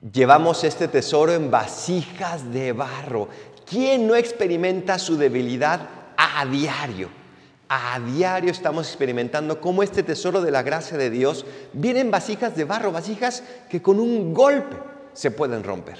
Llevamos este tesoro en vasijas de barro. ¿Quién no experimenta su debilidad a diario? A diario estamos experimentando cómo este tesoro de la gracia de Dios viene en vasijas de barro, vasijas que con un golpe se pueden romper.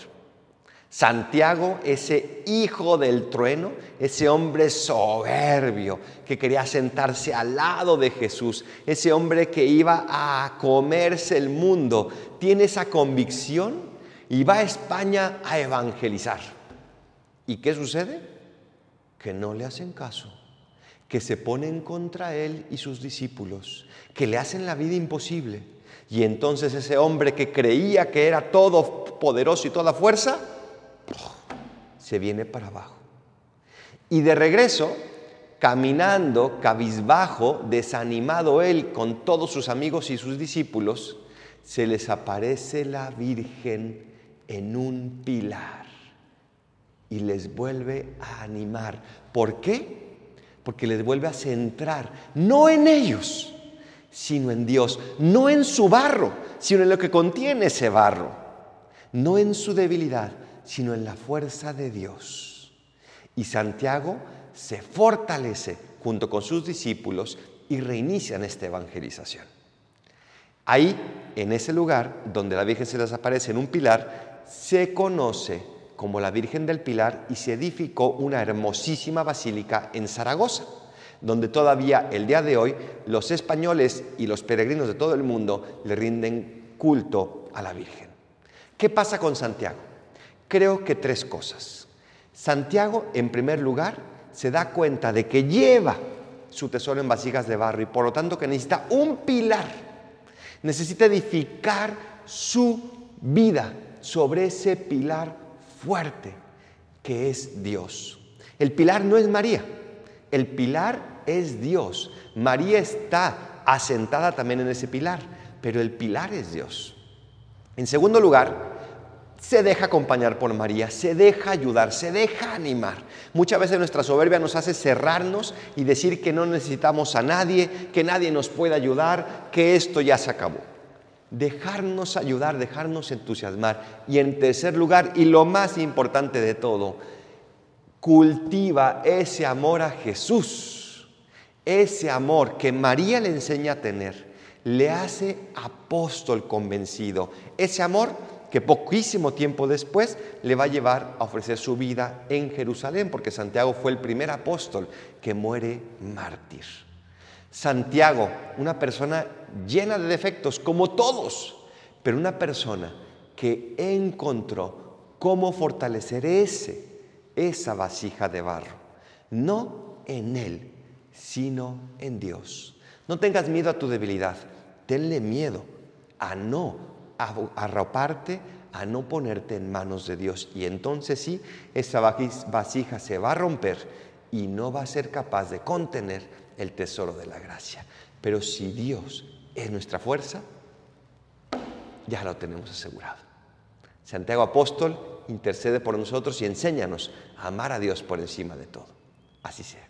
Santiago, ese hijo del trueno, ese hombre soberbio que quería sentarse al lado de Jesús, ese hombre que iba a comerse el mundo, tiene esa convicción y va a España a evangelizar. ¿Y qué sucede? Que no le hacen caso, que se ponen contra él y sus discípulos, que le hacen la vida imposible. Y entonces ese hombre que creía que era todo poderoso y toda fuerza, se viene para abajo. Y de regreso, caminando, cabizbajo, desanimado él con todos sus amigos y sus discípulos, se les aparece la Virgen en un pilar y les vuelve a animar. ¿Por qué? Porque les vuelve a centrar, no en ellos, sino en Dios, no en su barro, sino en lo que contiene ese barro, no en su debilidad, sino en la fuerza de Dios. Y Santiago se fortalece junto con sus discípulos y reinician esta evangelización. Ahí, en ese lugar donde la Virgen se les aparece en un pilar, se conoce como la Virgen del Pilar y se edificó una hermosísima basílica en Zaragoza, donde todavía el día de hoy los españoles y los peregrinos de todo el mundo le rinden culto a la Virgen. ¿Qué pasa con Santiago? Creo que tres cosas. Santiago, en primer lugar, se da cuenta de que lleva su tesoro en vasijas de barro y por lo tanto que necesita un pilar. Necesita edificar su vida sobre ese pilar fuerte que es Dios. El pilar no es María, el pilar es Dios. María está asentada también en ese pilar, pero el pilar es Dios. En segundo lugar, se deja acompañar por María, se deja ayudar, se deja animar. Muchas veces nuestra soberbia nos hace cerrarnos y decir que no necesitamos a nadie, que nadie nos puede ayudar, que esto ya se acabó. Dejarnos ayudar, dejarnos entusiasmar. Y en tercer lugar, y lo más importante de todo, cultiva ese amor a Jesús. Ese amor que María le enseña a tener, le hace apóstol convencido. Ese amor que poquísimo tiempo después le va a llevar a ofrecer su vida en Jerusalén, porque Santiago fue el primer apóstol que muere mártir. Santiago, una persona llena de defectos, como todos, pero una persona que encontró cómo fortalecer ese, esa vasija de barro, no en él, sino en Dios. No tengas miedo a tu debilidad, tenle miedo a no arroparte, a no ponerte en manos de Dios. Y entonces sí, esa vasija se va a romper y no va a ser capaz de contener el tesoro de la gracia. Pero si Dios es nuestra fuerza, ya lo tenemos asegurado. Santiago Apóstol intercede por nosotros y enséñanos a amar a Dios por encima de todo. Así sea.